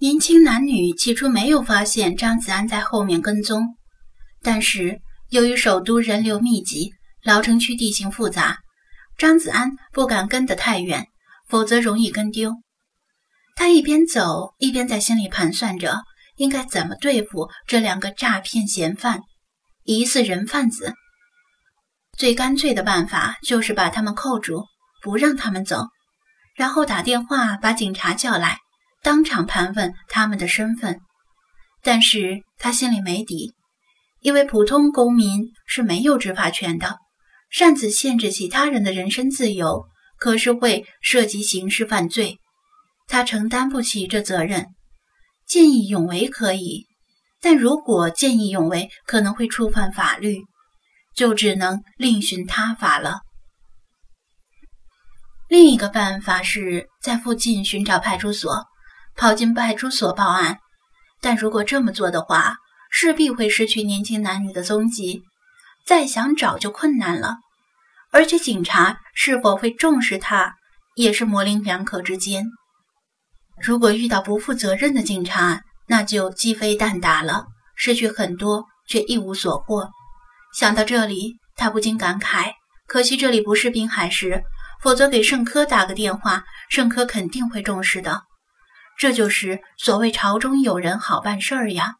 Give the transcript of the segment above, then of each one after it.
年轻男女起初没有发现张子安在后面跟踪，但是由于首都人流密集，老城区地形复杂，张子安不敢跟得太远，否则容易跟丢。他一边走一边在心里盘算着应该怎么对付这两个诈骗嫌犯、疑似人贩子。最干脆的办法就是把他们扣住，不让他们走，然后打电话把警察叫来，当场盘问他们的身份。但是他心里没底，因为普通公民是没有执法权的，擅自限制其他人的人身自由，可是会涉及刑事犯罪，他承担不起这责任。见义勇为可以，但如果见义勇为可能会触犯法律。就只能另寻他法了。另一个办法是在附近寻找派出所，跑进派出所报案。但如果这么做的话，势必会失去年轻男女的踪迹，再想找就困难了。而且警察是否会重视他，也是模棱两可之间。如果遇到不负责任的警察，那就鸡飞蛋打了，失去很多却一无所获。想到这里，他不禁感慨：可惜这里不是滨海市，否则给盛科打个电话，盛科肯定会重视的。这就是所谓朝中有人好办事儿呀。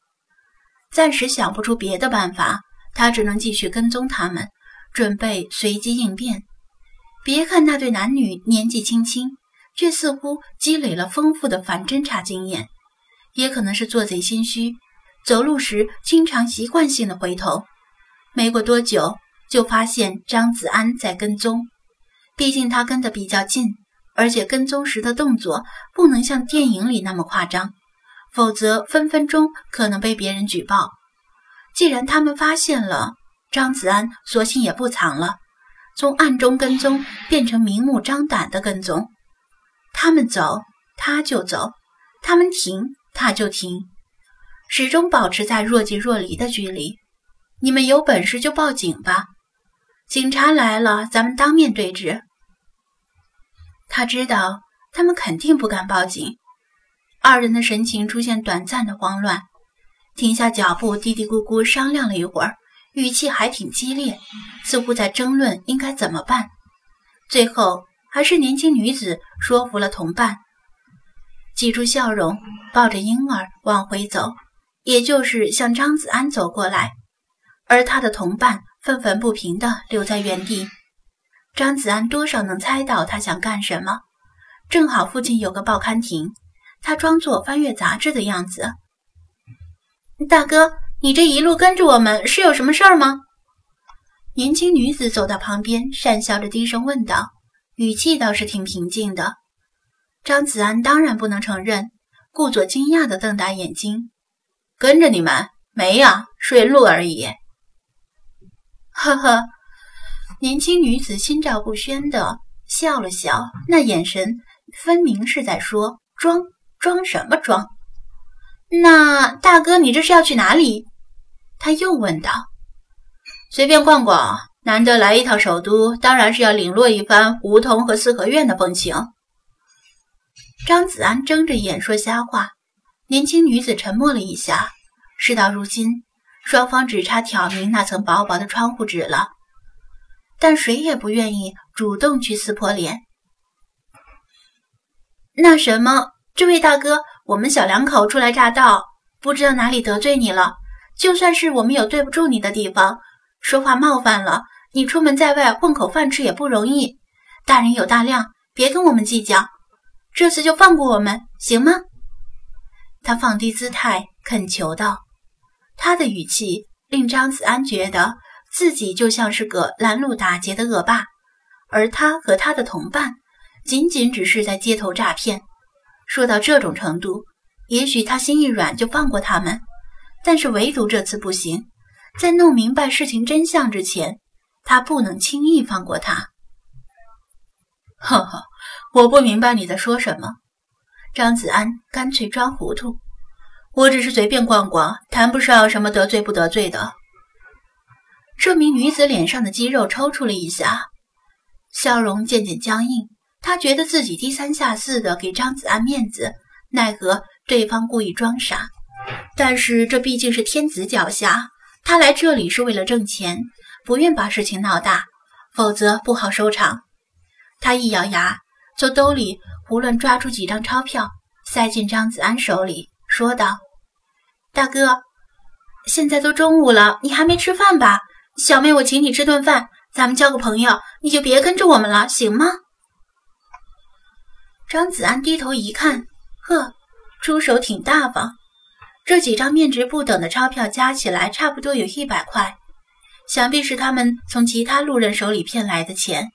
暂时想不出别的办法，他只能继续跟踪他们，准备随机应变。别看那对男女年纪轻轻，却似乎积累了丰富的反侦查经验，也可能是做贼心虚，走路时经常习惯性的回头。没过多久，就发现张子安在跟踪。毕竟他跟得比较近，而且跟踪时的动作不能像电影里那么夸张，否则分分钟可能被别人举报。既然他们发现了张子安，索性也不藏了，从暗中跟踪变成明目张胆的跟踪。他们走，他就走；他们停，他就停，始终保持在若即若离的距离。你们有本事就报警吧，警察来了，咱们当面对质。他知道他们肯定不敢报警。二人的神情出现短暂的慌乱，停下脚步，嘀嘀咕咕商量了一会儿，语气还挺激烈，似乎在争论应该怎么办。最后还是年轻女子说服了同伴，挤出笑容，抱着婴儿往回走，也就是向张子安走过来。而他的同伴愤愤不平地留在原地。张子安多少能猜到他想干什么，正好附近有个报刊亭，他装作翻阅杂志的样子。大哥，你这一路跟着我们是有什么事儿吗？年轻女子走到旁边，讪笑着低声问道，语气倒是挺平静的。张子安当然不能承认，故作惊讶地瞪大眼睛：“跟着你们？没呀，顺路而已。”呵呵，年轻女子心照不宣的笑了笑，那眼神分明是在说装装什么装。那大哥，你这是要去哪里？他又问道。随便逛逛，难得来一趟首都，当然是要领略一番梧桐和四合院的风情。张子安睁着眼说瞎话。年轻女子沉默了一下，事到如今。双方只差挑明那层薄薄的窗户纸了，但谁也不愿意主动去撕破脸。那什么，这位大哥，我们小两口初来乍到，不知道哪里得罪你了。就算是我们有对不住你的地方，说话冒犯了你，出门在外混口饭吃也不容易。大人有大量，别跟我们计较，这次就放过我们，行吗？他放低姿态恳求道。他的语气令张子安觉得自己就像是个拦路打劫的恶霸，而他和他的同伴仅仅只是在街头诈骗。说到这种程度，也许他心一软就放过他们，但是唯独这次不行。在弄明白事情真相之前，他不能轻易放过他。呵呵，我不明白你在说什么。张子安干脆装糊涂。我只是随便逛逛，谈不上什么得罪不得罪的。这名女子脸上的肌肉抽搐了一下，笑容渐渐僵硬。她觉得自己低三下四的给张子安面子，奈何对方故意装傻。但是这毕竟是天子脚下，他来这里是为了挣钱，不愿把事情闹大，否则不好收场。他一咬牙，从兜里胡乱抓出几张钞票，塞进张子安手里，说道：“大哥，现在都中午了，你还没吃饭吧？小妹，我请你吃顿饭，咱们交个朋友，你就别跟着我们了，行吗？”张子安低头一看，呵，出手挺大方。这几张面值不等的钞票加起来差不多有一百块，想必是他们从其他路人手里骗来的钱。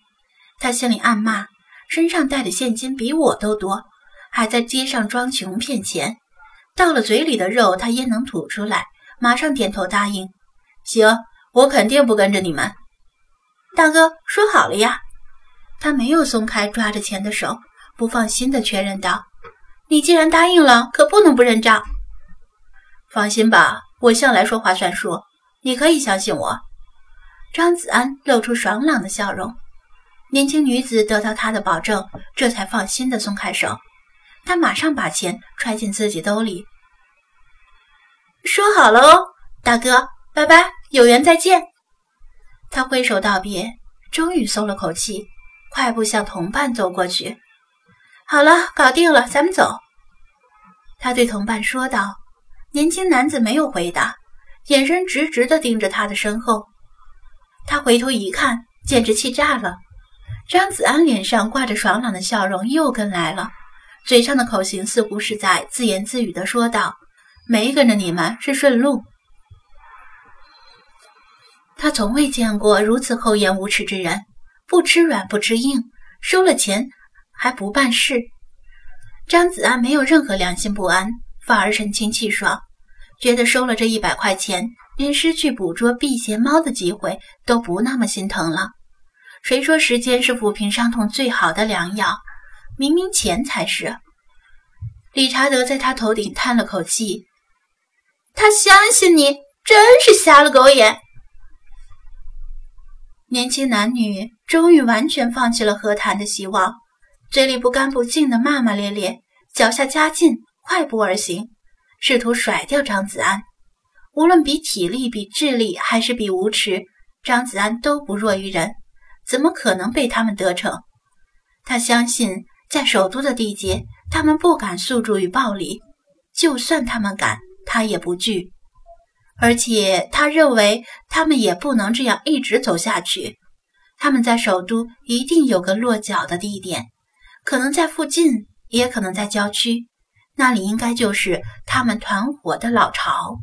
他心里暗骂：身上带的现金比我都多，还在街上装穷骗钱。到了嘴里的肉，他焉能吐出来？马上点头答应：“行，我肯定不跟着你们。”大哥说好了呀。他没有松开抓着钱的手，不放心的确认道：“你既然答应了，可不能不认账。”放心吧，我向来说话算数，你可以相信我。张子安露出爽朗的笑容。年轻女子得到他的保证，这才放心的松开手。他马上把钱揣进自己兜里，说好了哦，大哥，拜拜，有缘再见。他挥手道别，终于松了口气，快步向同伴走过去。好了，搞定了，咱们走。他对同伴说道。年轻男子没有回答，眼神直直地盯着他的身后。他回头一看，简直气炸了。张子安脸上挂着爽朗的笑容，又跟来了，嘴上的口型似乎是在自言自语地说道：“没跟着你们是顺路。”他从未见过如此厚颜无耻之人，不吃软不吃硬，收了钱还不办事。张子安没有任何良心不安，反而神清气爽，觉得收了这一百块钱，连失去捕捉辟邪猫的机会都不那么心疼了。谁说时间是抚平伤痛最好的良药？明明钱才是。理查德在他头顶叹了口气：“他相信你，真是瞎了狗眼。”年轻男女终于完全放弃了和谈的希望，嘴里不干不净的骂骂咧咧，脚下加劲，快步而行，试图甩掉张子安。无论比体力、比智力，还是比无耻，张子安都不弱于人。怎么可能被他们得逞？他相信，在首都的地界，他们不敢诉诸于暴力；就算他们敢，他也不惧。而且，他认为他们也不能这样一直走下去。他们在首都一定有个落脚的地点，可能在附近，也可能在郊区，那里应该就是他们团伙的老巢。